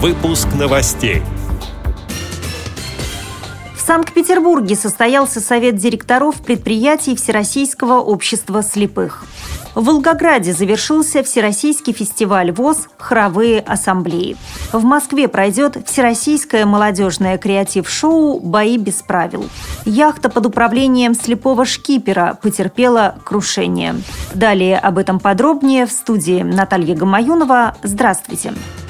Выпуск новостей. В Санкт-Петербурге состоялся совет директоров предприятий Всероссийского общества слепых. В Волгограде завершился Всероссийский фестиваль ВОЗ «Хоровые ассамблеи». В Москве пройдет Всероссийское молодежное креатив-шоу «Бои без правил». Яхта под управлением слепого шкипера потерпела крушение. Далее об этом подробнее в студии Наталья Гамаюнова. Здравствуйте. Здравствуйте.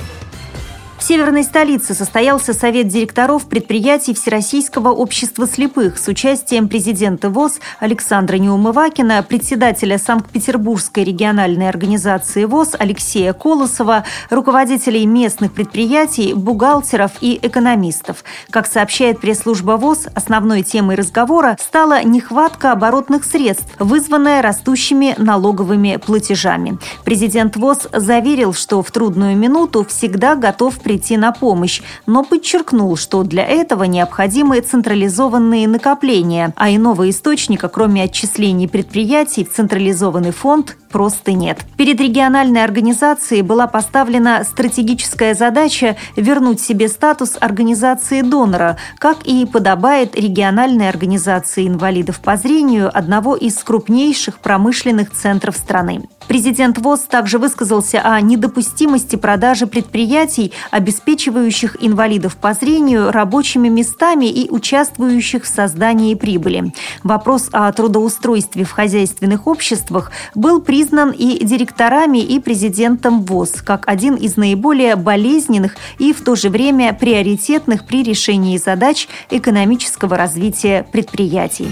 В северной столице состоялся совет директоров предприятий Всероссийского общества слепых с участием президента ВОЗ Александра Неумывакина, председателя Санкт-Петербургской региональной организации ВОЗ Алексея Колосова, руководителей местных предприятий, бухгалтеров и экономистов. Как сообщает пресс-служба ВОЗ, основной темой разговора стала нехватка оборотных средств, вызванная растущими налоговыми платежами. Президент ВОЗ заверил, что в трудную минуту всегда готов прийти на помощь, но подчеркнул, что для этого необходимы централизованные накопления, а иного источника, кроме отчислений предприятий, в централизованный фонд просто нет. Перед региональной организацией была поставлена стратегическая задача вернуть себе статус организации донора, как и подобает региональной организации инвалидов по зрению одного из крупнейших промышленных центров страны. Президент ВОЗ также высказался о недопустимости продажи предприятий, обеспечивающих инвалидов по зрению рабочими местами и участвующих в создании прибыли. Вопрос о трудоустройстве в хозяйственных обществах был признан и директорами, и президентом ВОЗ как один из наиболее болезненных и в то же время приоритетных при решении задач экономического развития предприятий.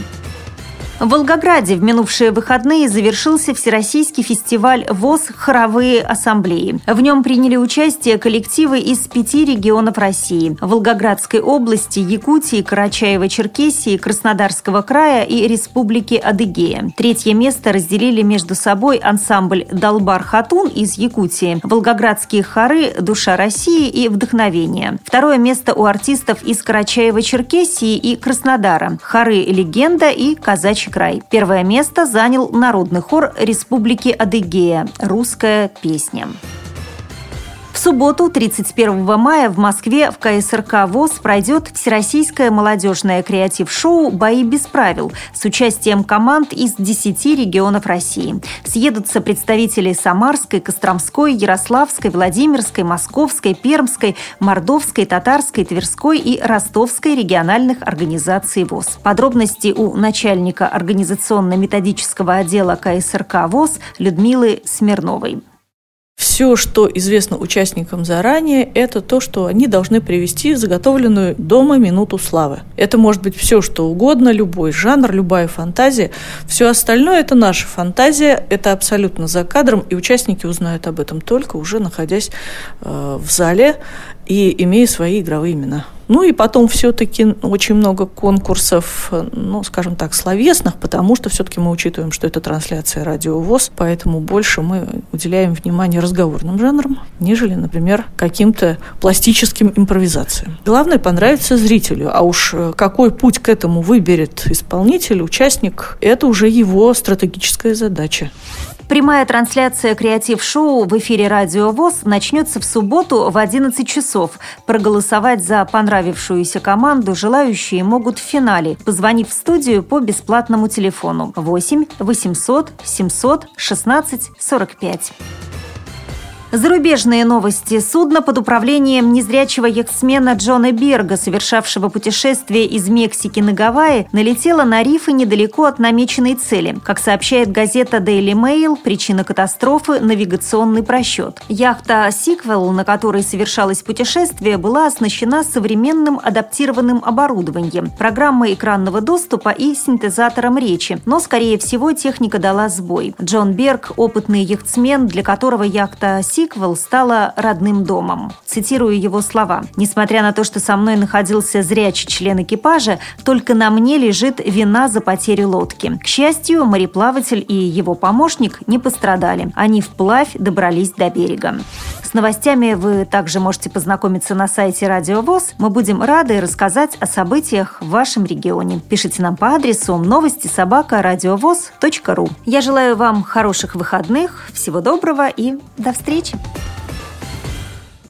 В Волгограде в минувшие выходные завершился Всероссийский фестиваль ВОЗ «Хоровые ассамблеи». В нем приняли участие коллективы из пяти регионов России – Волгоградской области, Якутии, Карачаево-Черкесии, Краснодарского края и Республики Адыгея. Третье место разделили между собой ансамбль «Долбар Хатун» из Якутии, волгоградские хоры «Душа России» и «Вдохновение». Второе место у артистов из Карачаева-Черкесии и Краснодара – хоры «Легенда» и «Казачий Казачий край. Первое место занял народный хор Республики Адыгея «Русская песня». В субботу, 31 мая, в Москве в КСРК ВОЗ пройдет Всероссийское молодежное креатив-шоу «Бои без правил» с участием команд из 10 регионов России. Съедутся представители Самарской, Костромской, Ярославской, Владимирской, Московской, Пермской, Мордовской, Татарской, Тверской и Ростовской региональных организаций ВОЗ. Подробности у начальника организационно-методического отдела КСРК ВОЗ Людмилы Смирновой. Все, что известно участникам заранее, это то, что они должны привести заготовленную дома минуту славы. Это может быть все, что угодно, любой жанр, любая фантазия. Все остальное – это наша фантазия, это абсолютно за кадром, и участники узнают об этом только уже находясь э, в зале и имея свои игровые имена. Ну и потом все-таки очень много конкурсов, ну, скажем так, словесных, потому что все-таки мы учитываем, что это трансляция радиовоз, поэтому больше мы уделяем внимание разговорным жанрам, нежели, например, каким-то пластическим импровизациям. Главное понравится зрителю, а уж какой путь к этому выберет исполнитель, участник, это уже его стратегическая задача. Прямая трансляция креатив-шоу в эфире Радио ВОЗ начнется в субботу в 11 часов. Проголосовать за понравившуюся команду желающие могут в финале, позвонив в студию по бесплатному телефону 8 800 700 16 45. Зарубежные новости. Судно под управлением незрячего яхтсмена Джона Берга, совершавшего путешествие из Мексики на Гавайи, налетело на рифы недалеко от намеченной цели. Как сообщает газета Daily Mail, причина катастрофы – навигационный просчет. Яхта «Сиквел», на которой совершалось путешествие, была оснащена современным адаптированным оборудованием, программой экранного доступа и синтезатором речи. Но, скорее всего, техника дала сбой. Джон Берг – опытный яхтсмен, для которого яхта сиквел стала родным домом. Цитирую его слова. «Несмотря на то, что со мной находился зрячий член экипажа, только на мне лежит вина за потерю лодки. К счастью, мореплаватель и его помощник не пострадали. Они вплавь добрались до берега». Новостями вы также можете познакомиться на сайте Радио ВОЗ. Мы будем рады рассказать о событиях в вашем регионе. Пишите нам по адресу новости собака ру. Я желаю вам хороших выходных, всего доброго и до встречи!